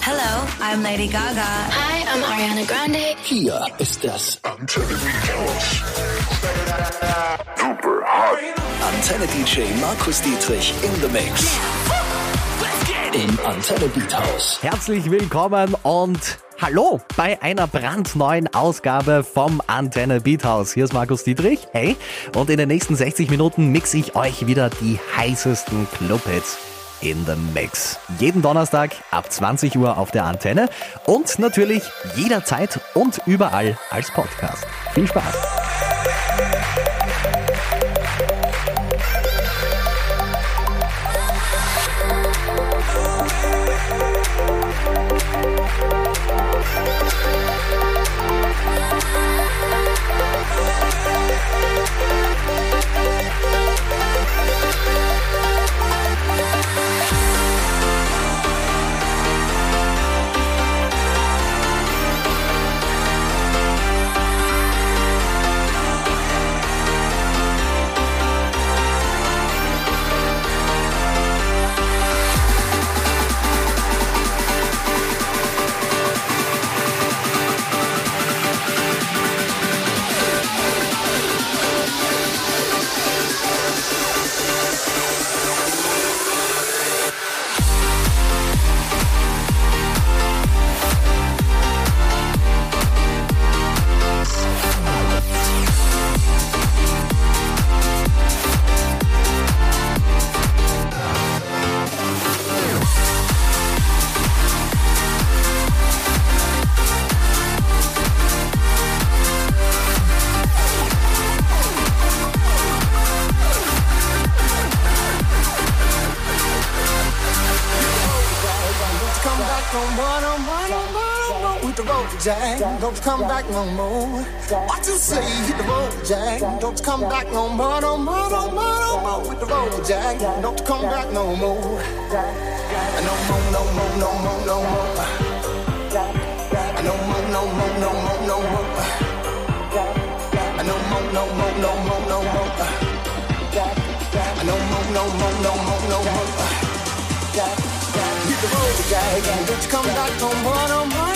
Hello, I'm Lady Gaga. Hi, I'm Ariana Grande. Hier ist das Antenne Beathouse. Super hot. Antenne DJ Markus Dietrich in the Mix. Im Antenne Beathouse. Herzlich willkommen und hallo bei einer brandneuen Ausgabe vom Antenne Beathouse. Hier ist Markus Dietrich. Hey. Und in den nächsten 60 Minuten mixe ich euch wieder die heißesten Clubhits in the Mix. Jeden Donnerstag ab 20 Uhr auf der Antenne und natürlich jederzeit und überall als Podcast. Viel Spaß! Jack. Don't come back no more. What you say? Hit the road, Jack. Don't come back no more, no more, no more, no more with the road, Jack. Don't come back no more. No more, no more, no more, no more. No more, no more, no more, no more. No more, no more, no more, no more. No more, no more, no more, no more hit the road, Jack. Don't come back no more, no more,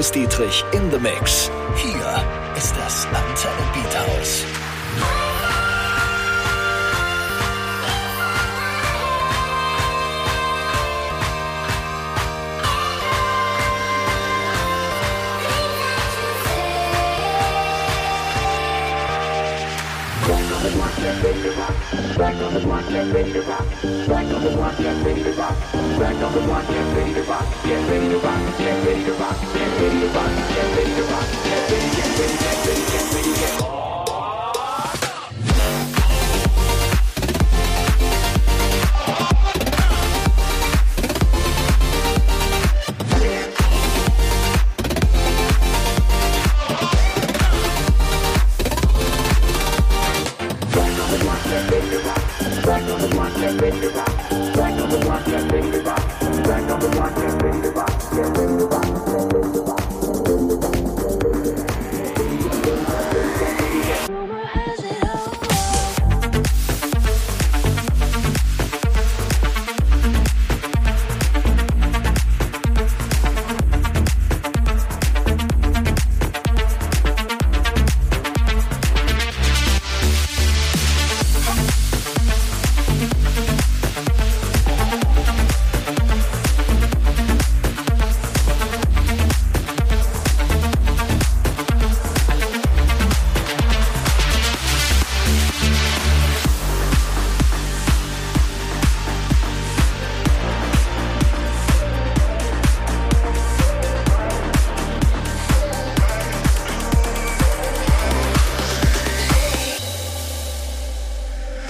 Markus Dietrich in the Mix. Hier ist das Antenne Beat House. can't ready to rock. Back on the block, get ready to rock. Back on the block, get ready to rock. Back on the block, get ready to rock. Get ready to rock, get ready to rock. Get ready to rock, get ready to rock. Get ready, get ready, get ready, get ready, get ready.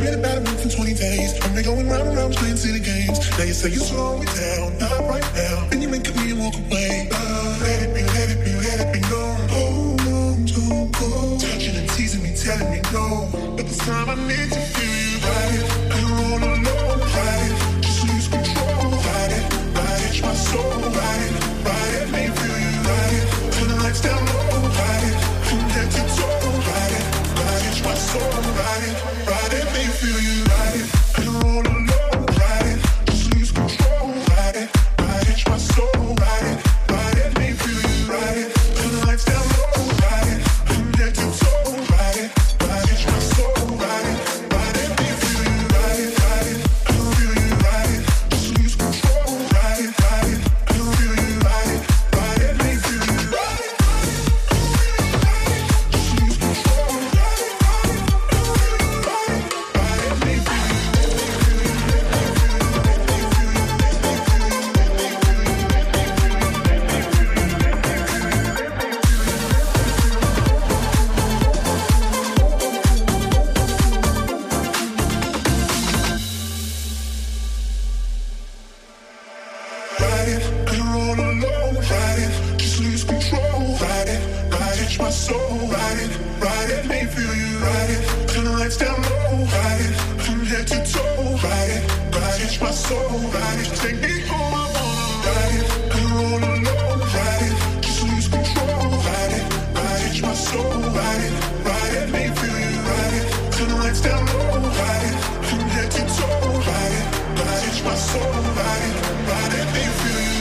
Been about a month and 20 days. I've been going round and round playing silly games. Now you say you slow me down, not right now. Then you make me and walk away. Uh, let it be, let it be, let it be known. Hold on, don't go. Touching and teasing me, telling me no. But this time I need to feel you right. I'm all alone, right? Just lose control, ride it, ride it, my soul, ride it, make me feel you right. Turn the lights down low, from head to toe, it, ride it, my soul, it, make me feel you,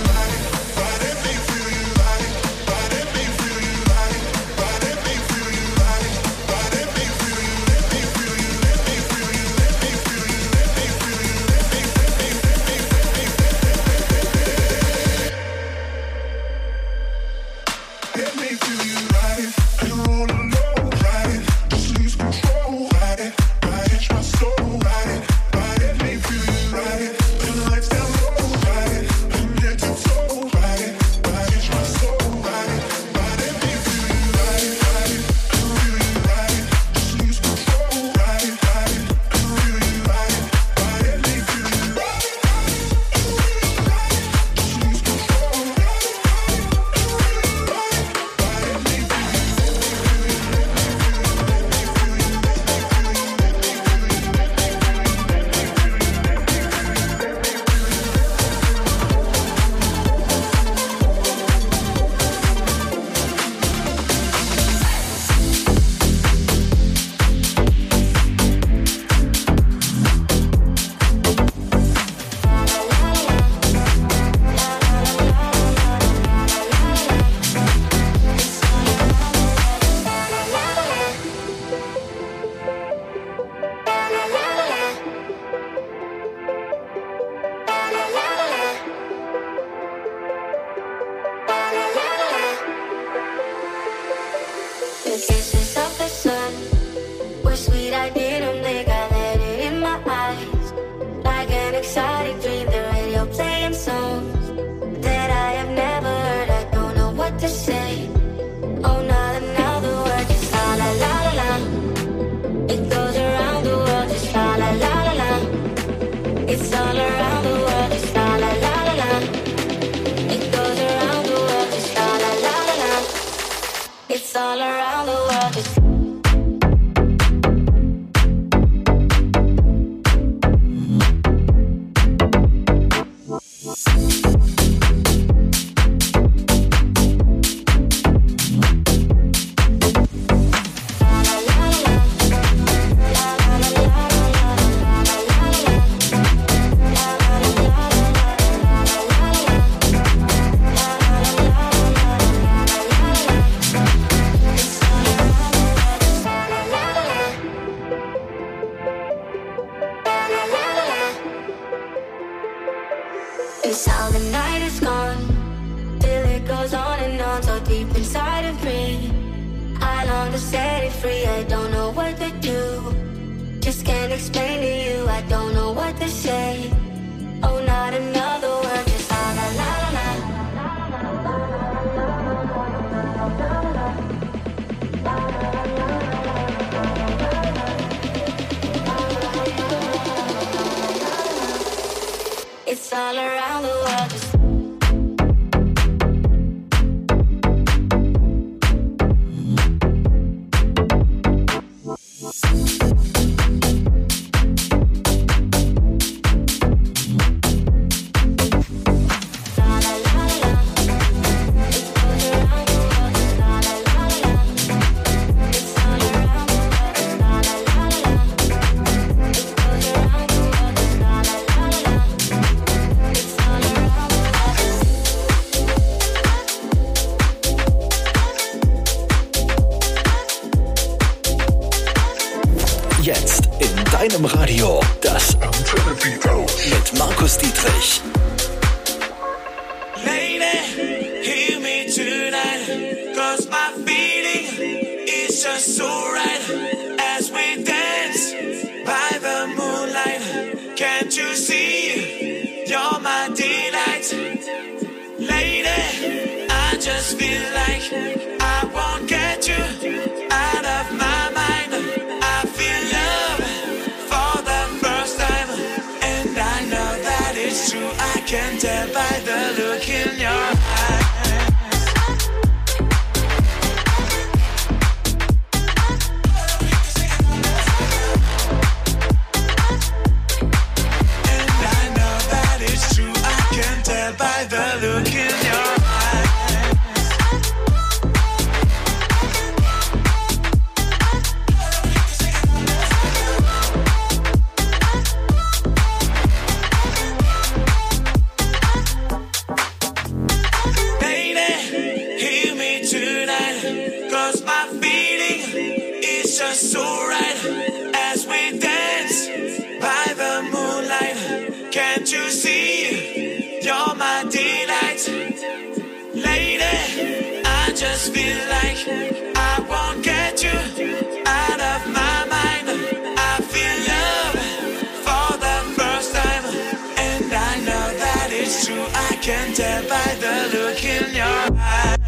can tell by the look in your eyes.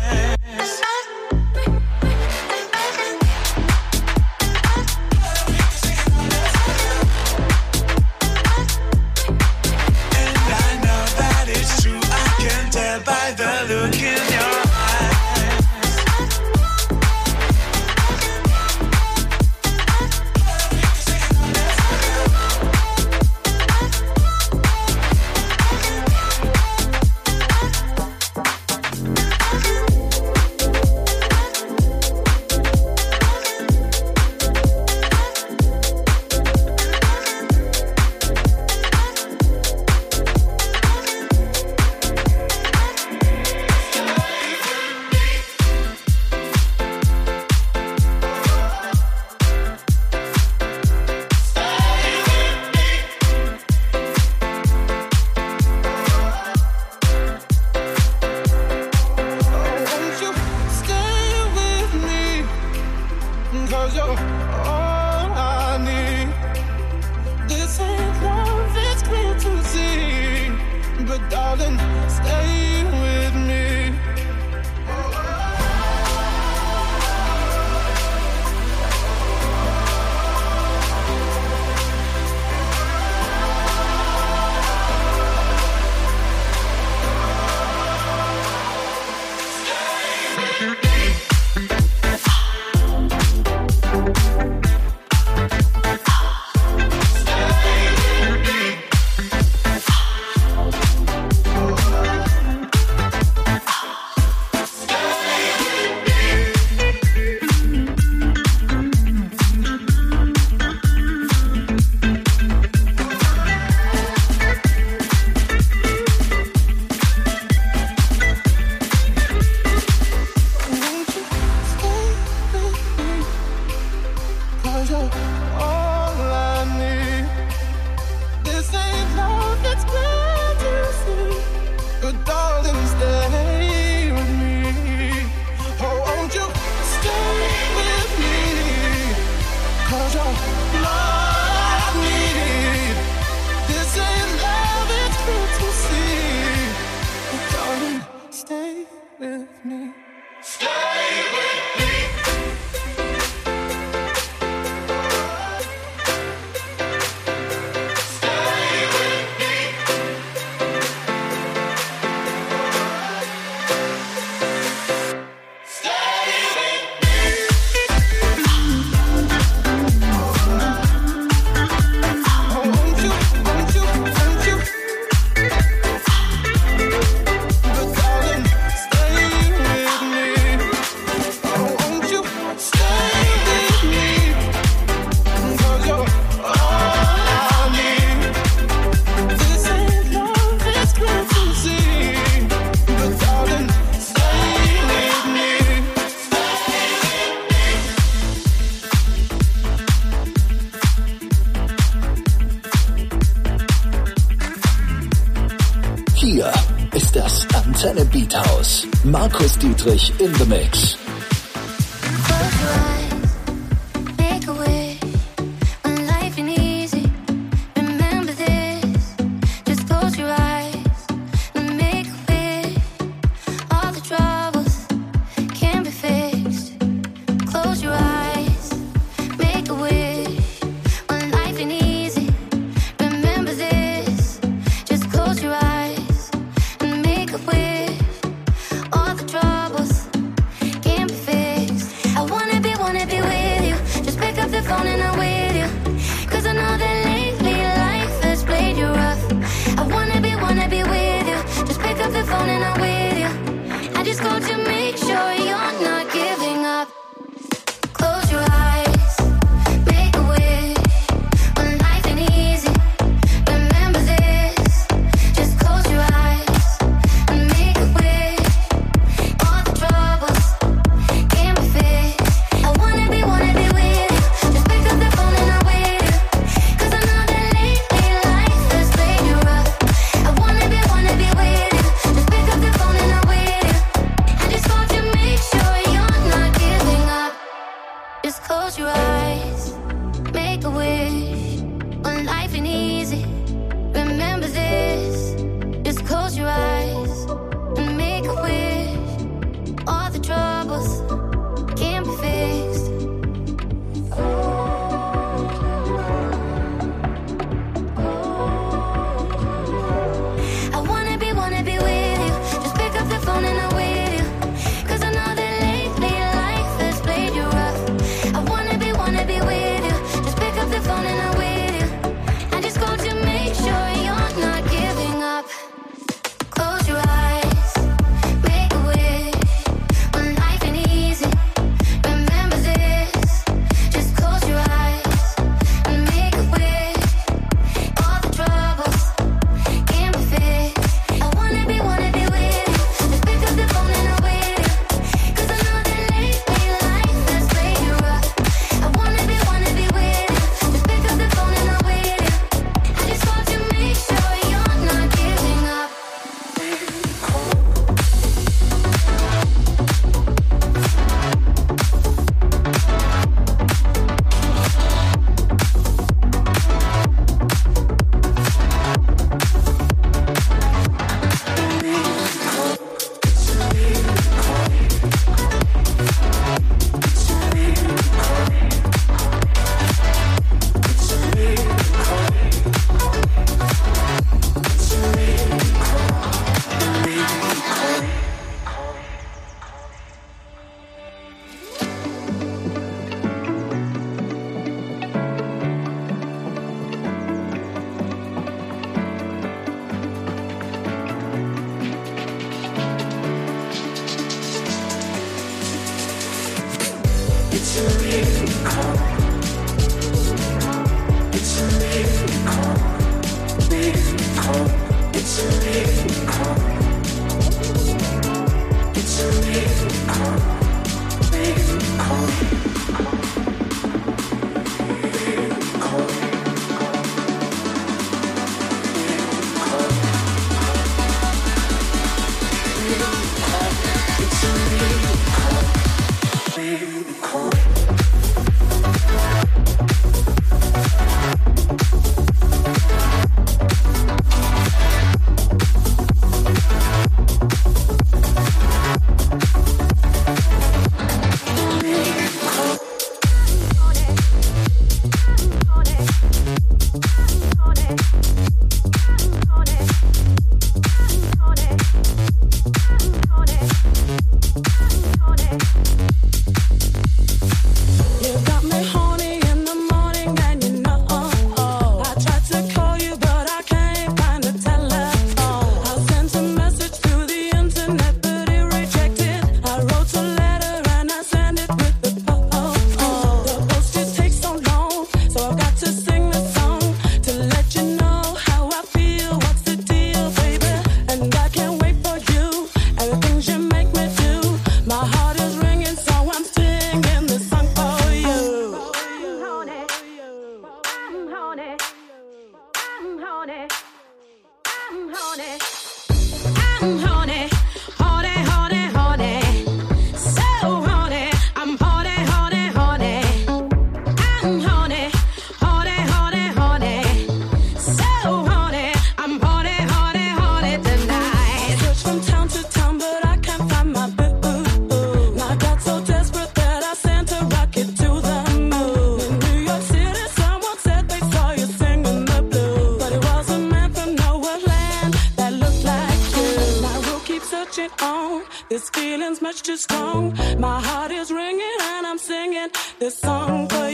Dietrich in the Mix. My heart is ringing and I'm singing this song for you.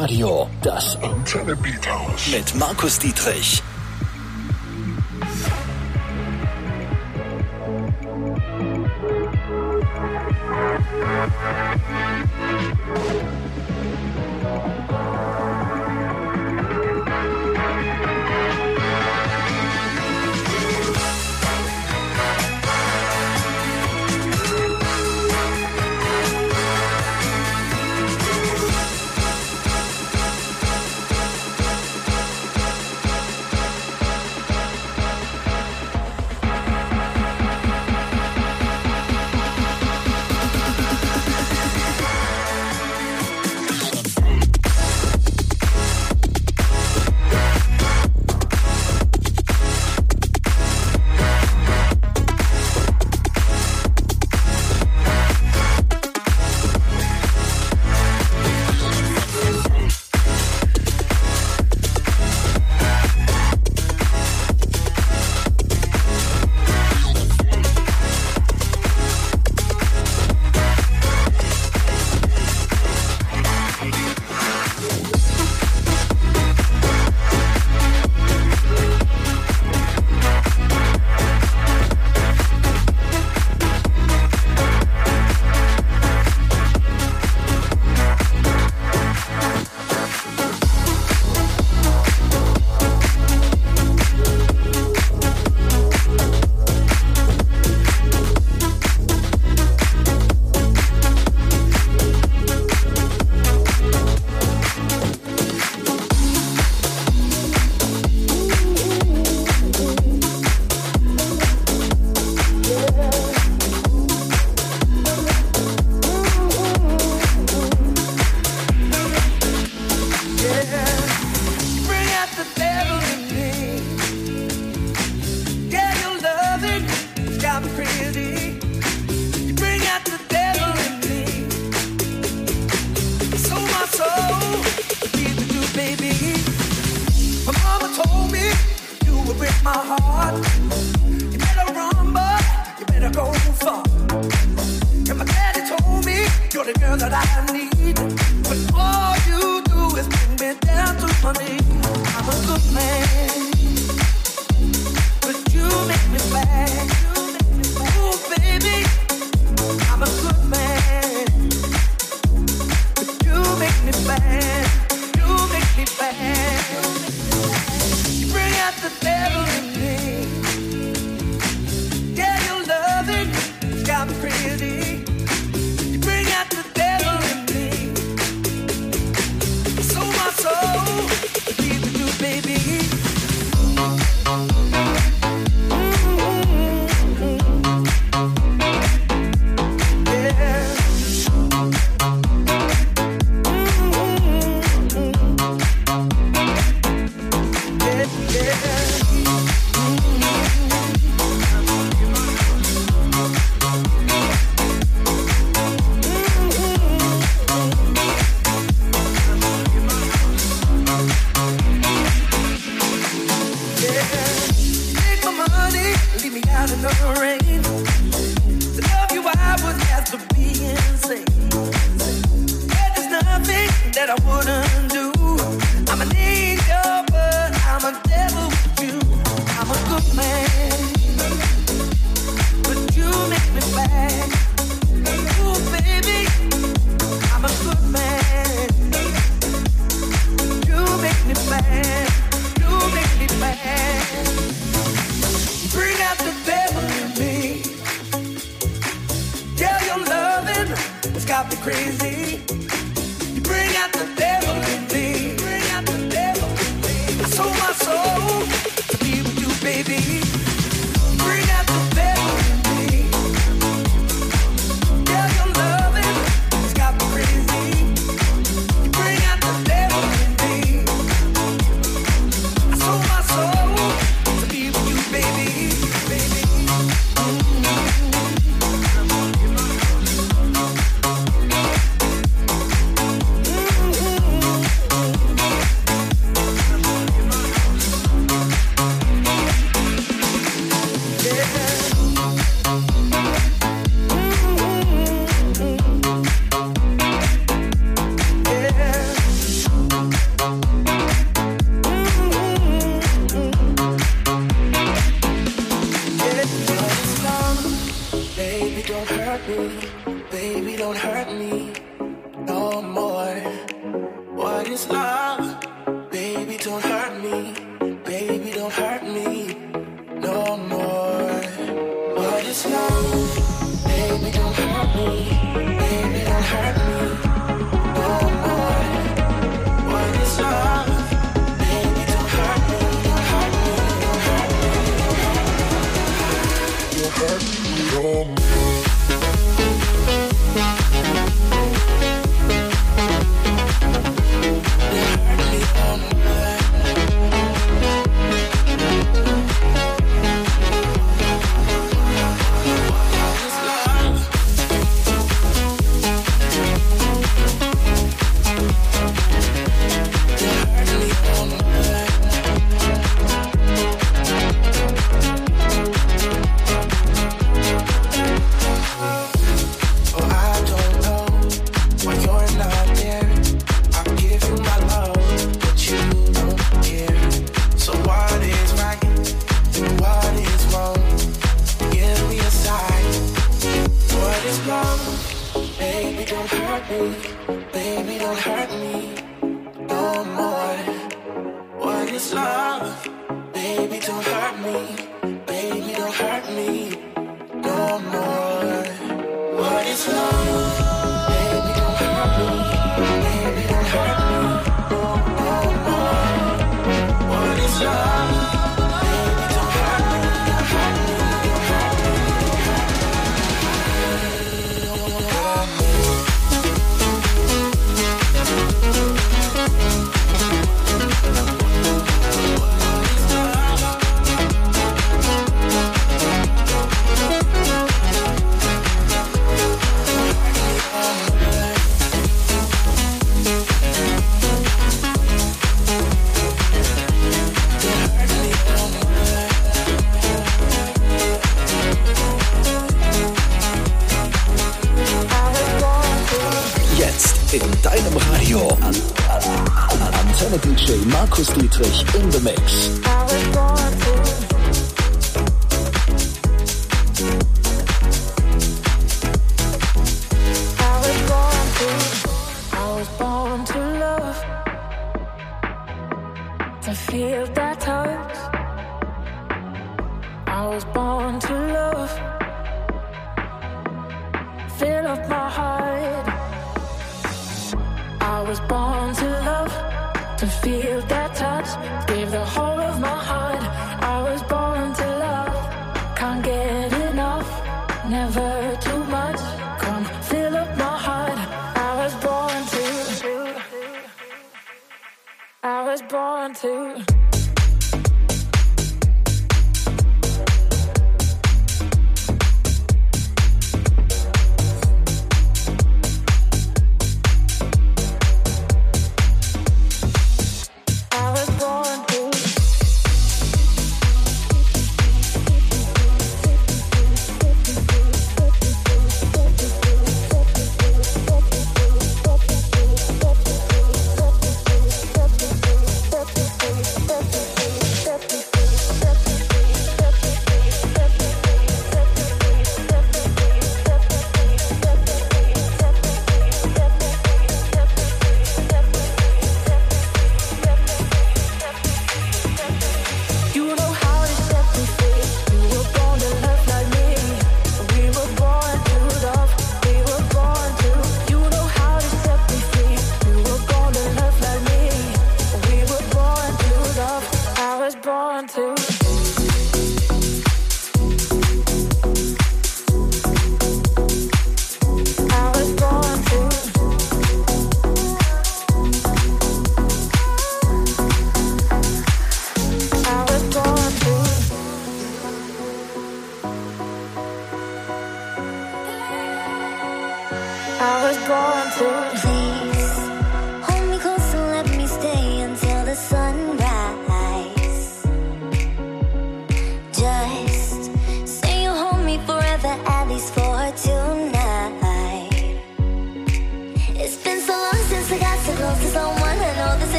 Radio, das interne Beat House mit Markus Dietrich.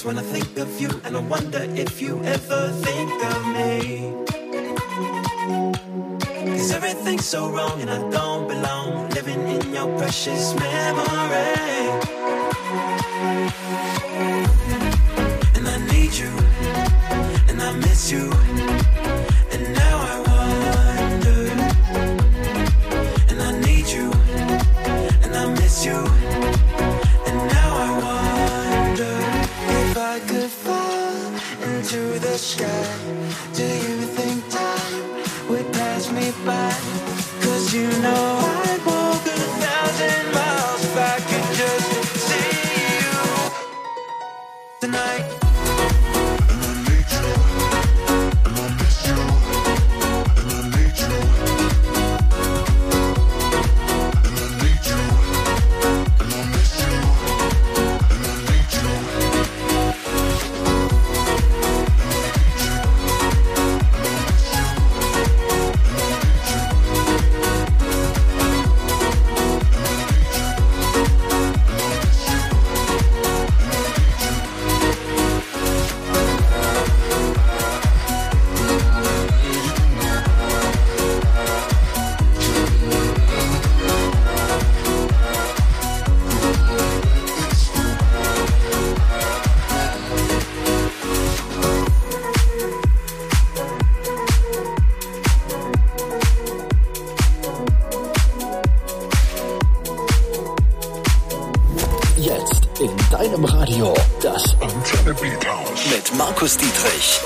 These when I think of you, and I wonder if you ever think of me. Cause everything's so wrong, and I don't belong living in your precious memory. And I need you, and I miss you. Deinem Radio das Antenne Beat House. mit Markus Dietrich.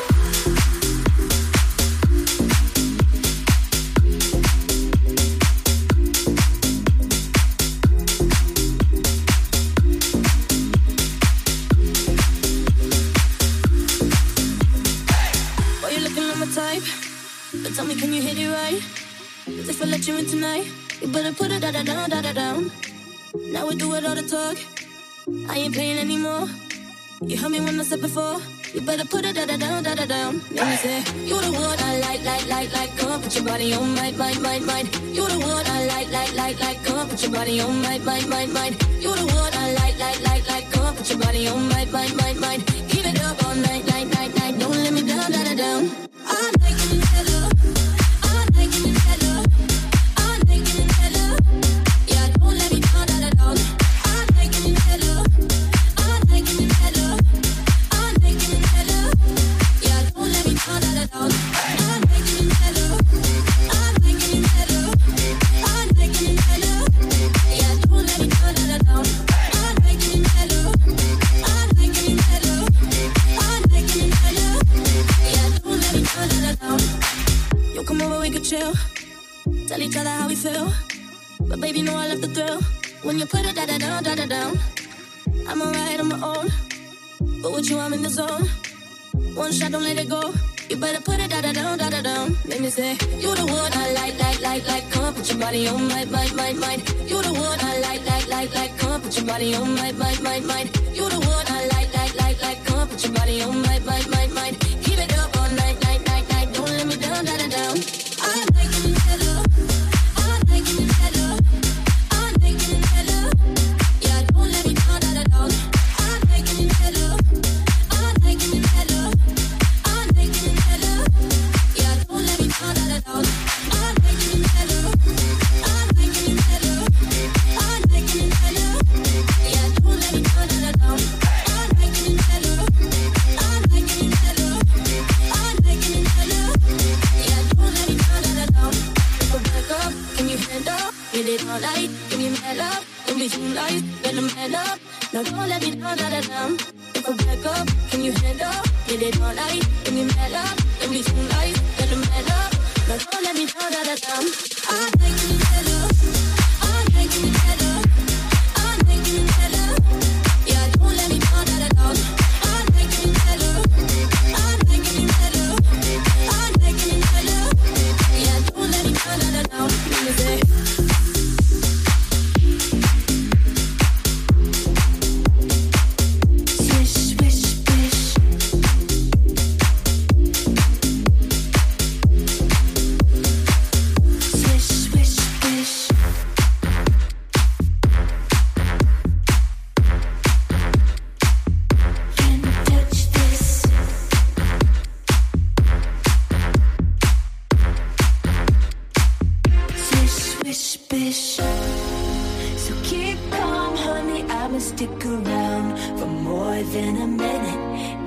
Tonight, you better put it da da down, da da down. Now we do it all the talk. I ain't playing anymore. You heard me when I said before. You better put it da da down, da down. Let me say, you the one I like, like, like, like. Come put your body on my, my, my, my. You the one I like, like, like, like. Come put your body on my, my, my, my. You the one I like, like, like, like. Come put your body on my, my, my, my. Keep it up all night, night, body on my, my, my, my. You the one I like, like, like, like. Come put your body on my, my, my, my. You the one I like, like, like, like. Come put your body on my, my, my, my.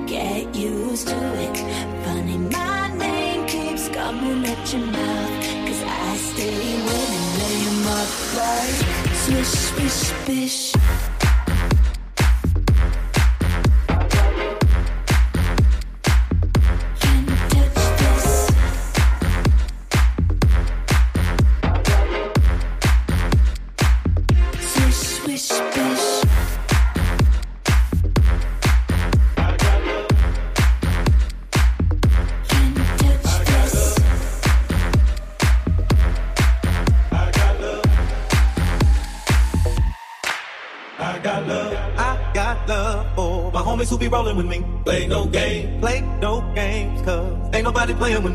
Get used to it. Funny, my name keeps coming at your mouth. Cause I stay lay 'em up like swish, swish, swish.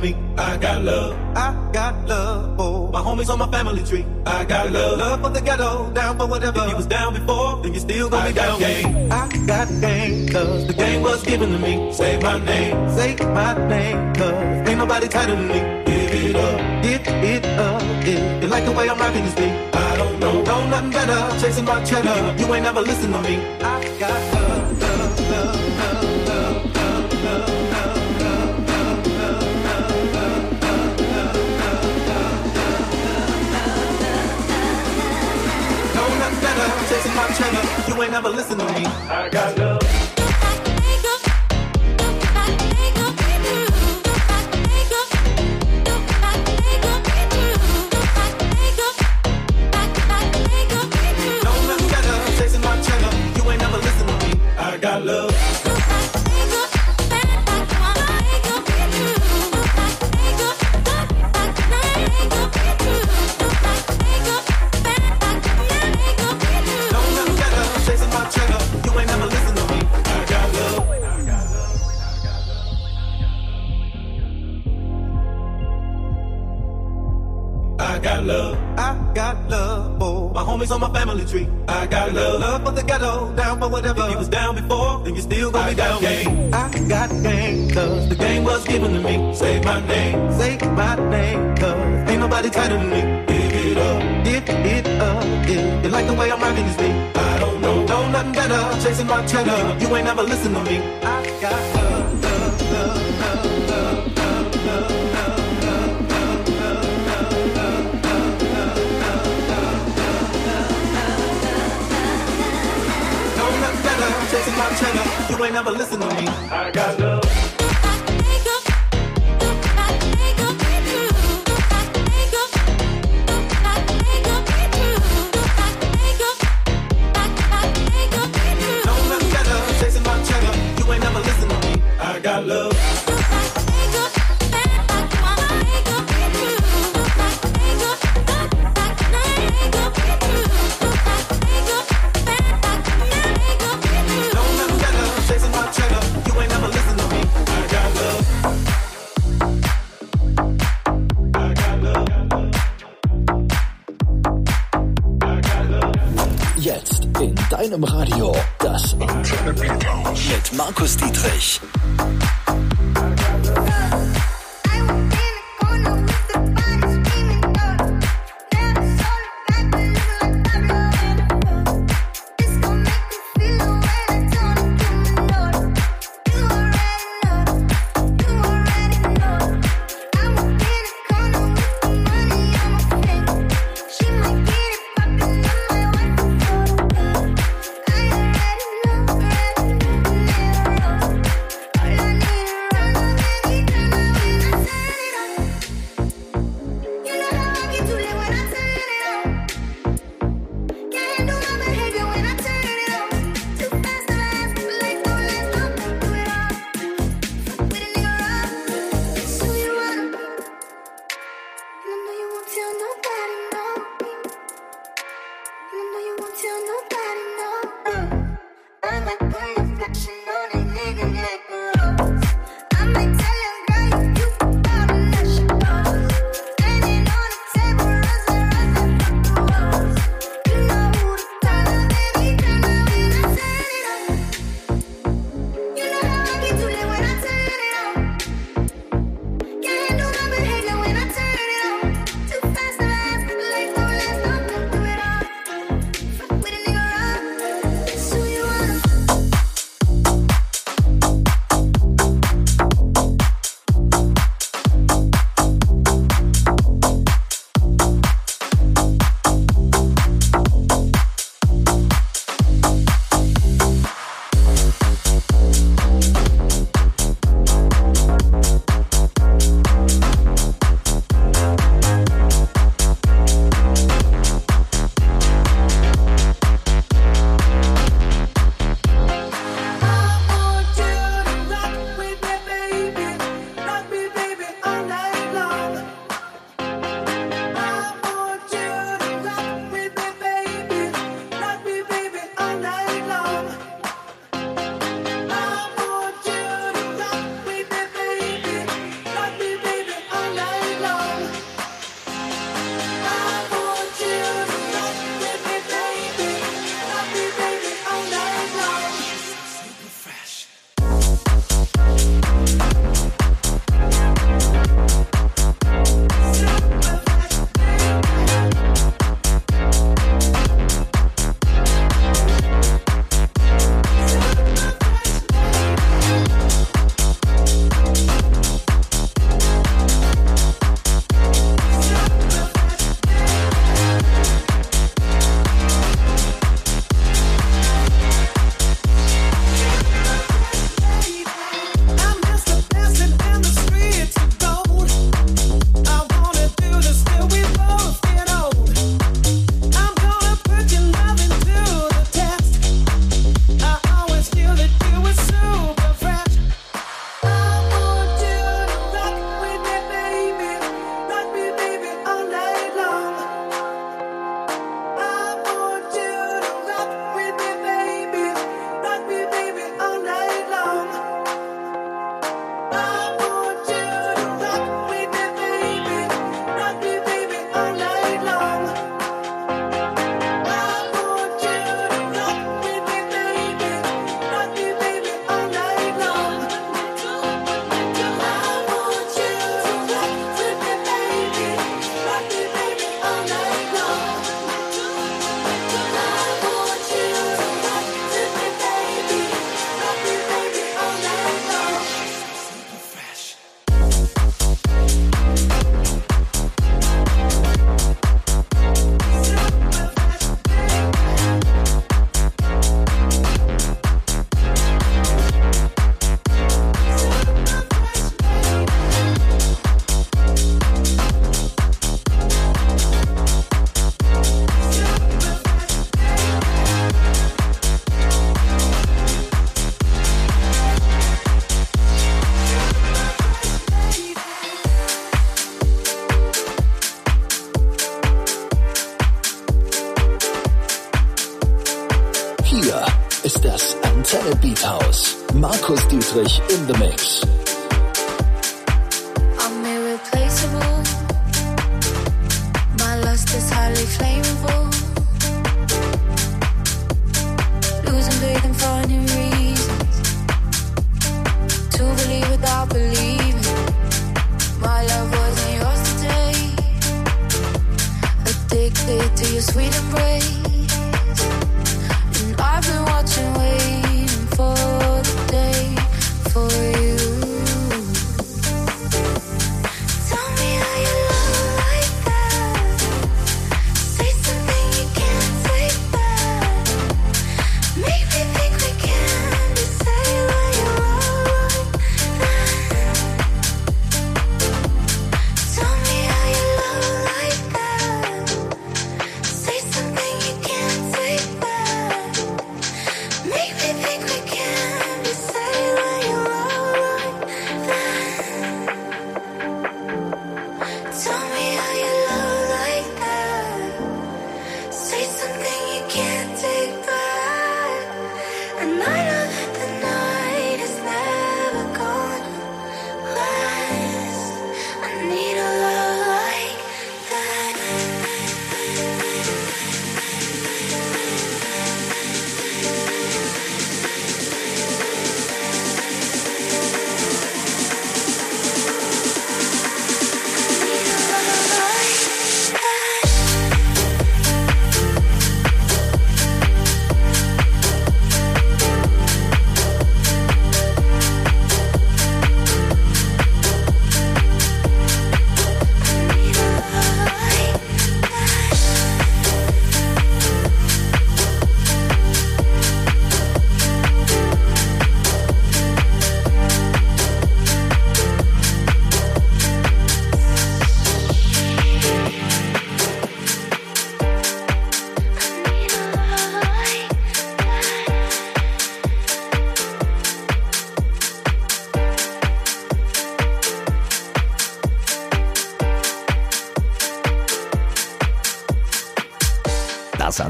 Me. I got love. I got love for my homies on my family tree. I got love. Love for the ghetto, down for whatever. If you was down before, then you still gonna be down. Game. I got game, cause the game was given to me. Say my name, say my name, cause ain't nobody tighter than me. Give it up, give it up. If you like the way I'm rocking this beat, I don't know, know nothing better. Chasing my cheddar, you ain't never listen to me. I got love, love, love, love, love, ain't never listen to me. I got love. my name, say my name, cause ain't nobody tighter than me. Give it up, give it. You like the way I'm rocking? I don't know, better. Chasing my cheddar, you ain't to me. I got love, love, love, love, love, love, love. Chasing my cheddar, you ain't never listen to me. I got love.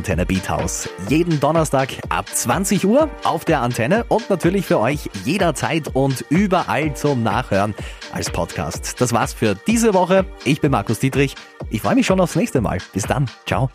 Antenne Beat House. Jeden Donnerstag ab 20 Uhr auf der Antenne und natürlich für euch jederzeit und überall zum Nachhören als Podcast. Das war's für diese Woche. Ich bin Markus Dietrich. Ich freue mich schon aufs nächste Mal. Bis dann. Ciao.